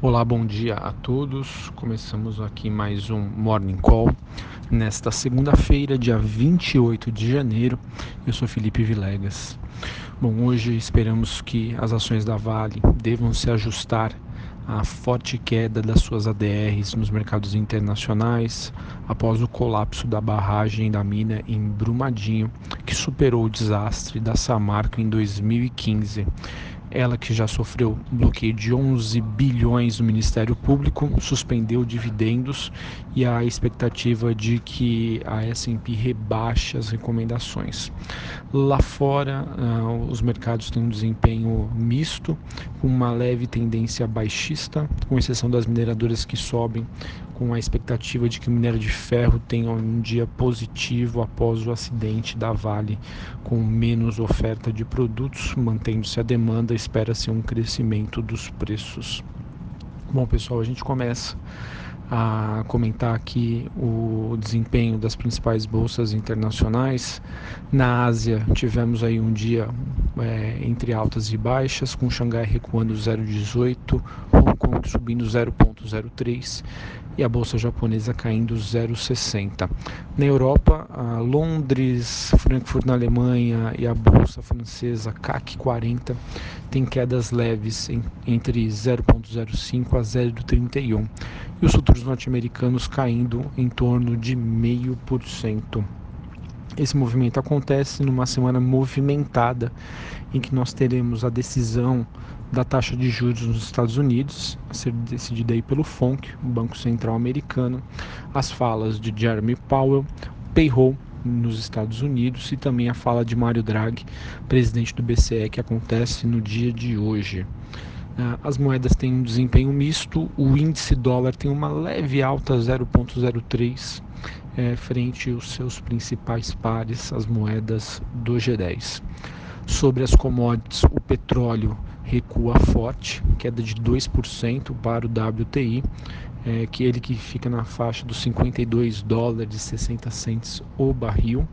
Olá, bom dia a todos. Começamos aqui mais um Morning Call nesta segunda-feira, dia 28 de janeiro. Eu sou Felipe Vilegas. Bom, hoje esperamos que as ações da Vale devam se ajustar à forte queda das suas ADRs nos mercados internacionais após o colapso da barragem da mina em Brumadinho, que superou o desastre da Samarco em 2015 ela que já sofreu bloqueio de 11 bilhões no Ministério Público, suspendeu dividendos e a expectativa de que a S&P rebaixe as recomendações. Lá fora, uh, os mercados têm um desempenho misto, com uma leve tendência baixista, com exceção das mineradoras que sobem com a expectativa de que o minério de ferro tenha um dia positivo após o acidente da Vale, com menos oferta de produtos, mantendo-se a demanda, espera-se um crescimento dos preços. Bom, pessoal, a gente começa a comentar aqui o desempenho das principais bolsas internacionais. Na Ásia, tivemos aí um dia é, entre altas e baixas, com Xangai recuando 0,18, Hong Kong subindo 0,03 e a bolsa japonesa caindo 0,60. Na Europa, Londres, Frankfurt na Alemanha e a bolsa francesa CAC 40 tem quedas leves em, entre 0,05 a 0,31 e os futuros norte-americanos caindo em torno de 0,5%. Esse movimento acontece numa semana movimentada em que nós teremos a decisão da taxa de juros nos Estados Unidos, a ser decidida aí pelo FONC, o Banco Central Americano, as falas de Jeremy Powell, payroll nos Estados Unidos e também a fala de Mário Draghi, presidente do BCE, que acontece no dia de hoje. Ah, as moedas têm um desempenho misto, o índice dólar tem uma leve alta 0,03 é, frente aos seus principais pares, as moedas do G10. Sobre as commodities, o petróleo recua forte, queda de 2% para o WTI, é, que ele que fica na faixa dos 52 dólares e 60 centes o barril.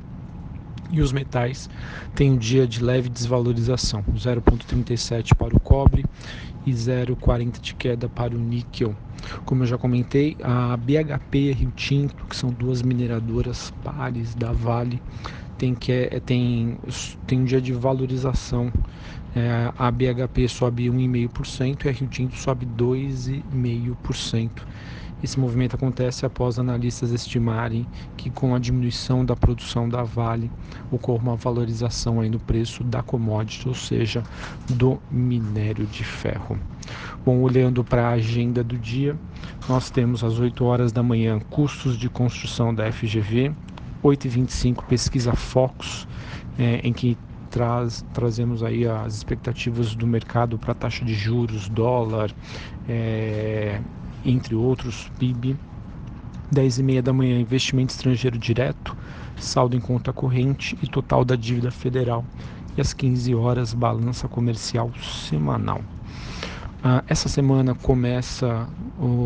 E os metais têm um dia de leve desvalorização, 0,37 para o cobre e 0,40 de queda para o níquel. Como eu já comentei, a BHP e a Rio Tinto, que são duas mineradoras pares da Vale, tem, que, é, tem, tem um dia de valorização. É, a BHP sobe 1,5% e a Rio Tinto sobe 2,5%. Esse movimento acontece após analistas estimarem que com a diminuição da produção da Vale ocorre uma valorização aí no preço da commodity, ou seja, do minério de ferro. Bom, olhando para a agenda do dia, nós temos às 8 horas da manhã custos de construção da FGV, 8h25 pesquisa Focus, é, em que traz, trazemos aí as expectativas do mercado para taxa de juros, dólar, é, entre outros, PIB. 10 e meia da manhã, investimento estrangeiro direto, saldo em conta corrente e total da dívida federal. E às 15 horas, balança comercial semanal. Ah, essa semana começa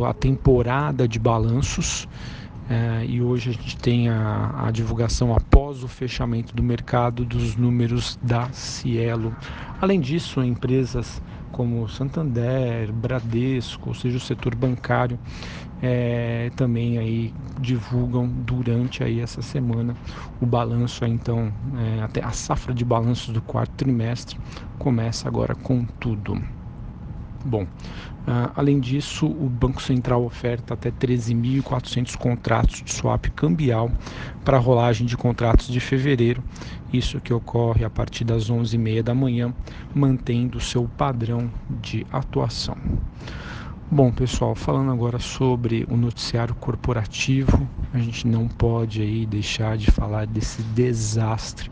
a temporada de balanços é, e hoje a gente tem a, a, divulgação após o fechamento do mercado dos números da Cielo. Além disso, empresas como Santander, Bradesco, ou seja, o setor bancário, é, também aí divulgam durante aí essa semana o balanço, então é, até a safra de balanços do quarto trimestre começa agora com tudo. Bom, uh, além disso, o Banco Central oferta até 13.400 contratos de swap cambial para a rolagem de contratos de fevereiro, isso que ocorre a partir das 11h30 da manhã, mantendo seu padrão de atuação. Bom, pessoal, falando agora sobre o noticiário corporativo, a gente não pode aí deixar de falar desse desastre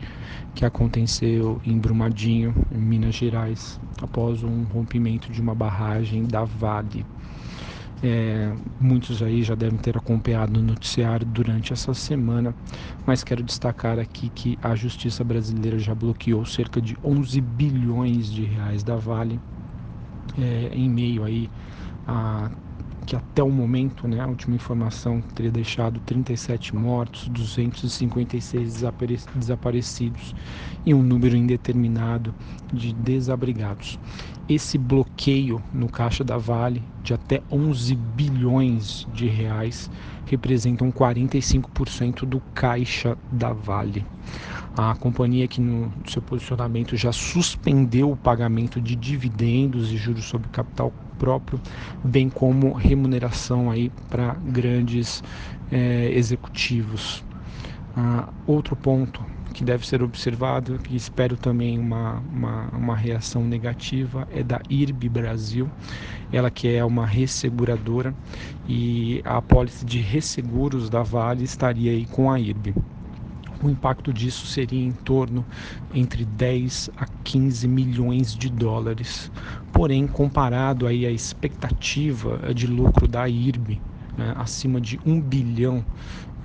que aconteceu em Brumadinho, em Minas Gerais, após um rompimento de uma barragem da Vale. É, muitos aí já devem ter acompanhado o noticiário durante essa semana, mas quero destacar aqui que a justiça brasileira já bloqueou cerca de 11 bilhões de reais da Vale é, em meio aí a que até o momento, né, a última informação teria deixado 37 mortos, 256 desaparecidos e um número indeterminado de desabrigados. esse bloqueio no caixa da Vale de até 11 bilhões de reais representam 45% do caixa da Vale. A companhia que no seu posicionamento já suspendeu o pagamento de dividendos e juros sobre capital próprio, bem como remuneração aí para grandes é, executivos. Ah, outro ponto que deve ser observado e espero também uma, uma, uma, reação negativa é da IRB Brasil, ela que é uma resseguradora e a apólice de resseguros da Vale estaria aí com a IRB. O impacto disso seria em torno entre 10 a 15 milhões de dólares. Porém, comparado aí à expectativa de lucro da IRB, né, acima de 1 bilhão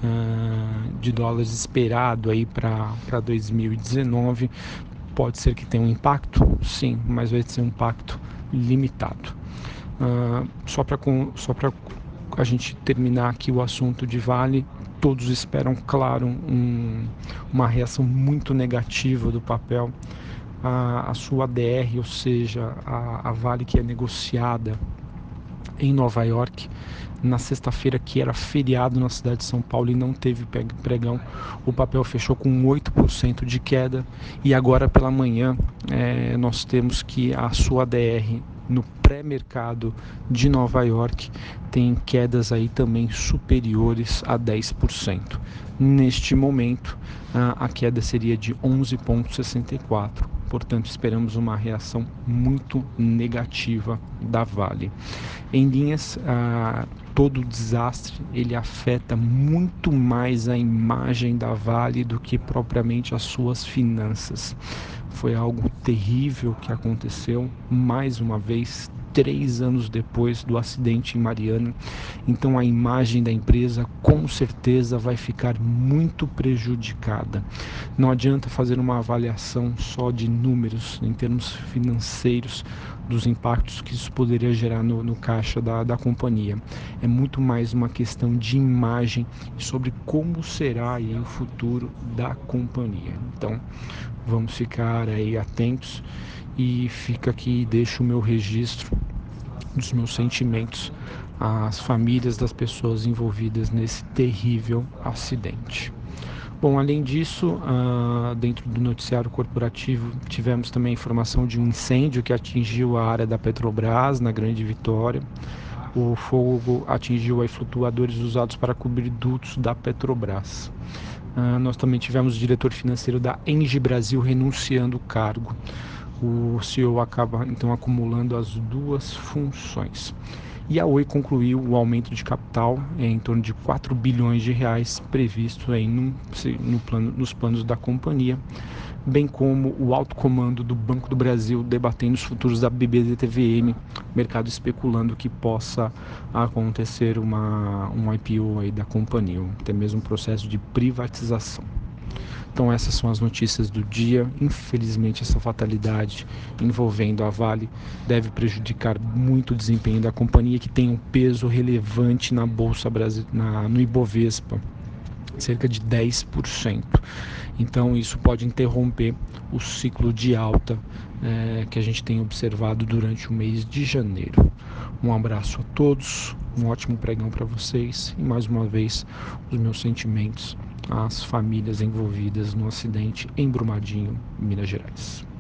uh, de dólares esperado aí para 2019, pode ser que tenha um impacto, sim, mas vai ser um impacto limitado. Uh, só para a gente terminar aqui o assunto de Vale, todos esperam, claro, um, uma reação muito negativa do papel. A, a sua ADR, ou seja, a, a Vale que é negociada em Nova York, na sexta-feira, que era feriado na cidade de São Paulo e não teve pregão, o papel fechou com 8% de queda. E agora pela manhã, é, nós temos que a sua ADR no pré-mercado de Nova York tem quedas aí também superiores a 10%. Neste momento, a queda seria de 11,64%. Portanto, esperamos uma reação muito negativa da Vale. Em linhas, todo desastre ele afeta muito mais a imagem da Vale do que propriamente as suas finanças. Foi algo terrível que aconteceu mais uma vez três anos depois do acidente em Mariana. Então a imagem da empresa com certeza vai ficar muito prejudicada. Não adianta fazer uma avaliação só de números em termos financeiros dos impactos que isso poderia gerar no, no caixa da, da companhia. É muito mais uma questão de imagem sobre como será aí o futuro da companhia. Então, vamos ficar aí atentos e fica aqui deixo o meu registro dos meus sentimentos às famílias das pessoas envolvidas nesse terrível acidente. Bom, além disso, uh, dentro do noticiário corporativo, tivemos também a informação de um incêndio que atingiu a área da Petrobras, na Grande Vitória. O fogo atingiu aí flutuadores usados para cobrir dutos da Petrobras. Uh, nós também tivemos o diretor financeiro da Engie Brasil renunciando o cargo o CEO acaba então acumulando as duas funções. E a Oi concluiu o aumento de capital em torno de 4 bilhões de reais previsto aí no, no plano, nos planos da companhia, bem como o alto comando do Banco do Brasil debatendo os futuros da BBDTVM, mercado especulando que possa acontecer uma, um IPO aí da companhia, até mesmo um processo de privatização. Então essas são as notícias do dia. Infelizmente essa fatalidade envolvendo a Vale deve prejudicar muito o desempenho da companhia que tem um peso relevante na bolsa brasileira, no Ibovespa, cerca de 10%. Então isso pode interromper o ciclo de alta é, que a gente tem observado durante o mês de janeiro. Um abraço a todos, um ótimo pregão para vocês e mais uma vez os meus sentimentos às famílias envolvidas no acidente em Brumadinho, Minas Gerais.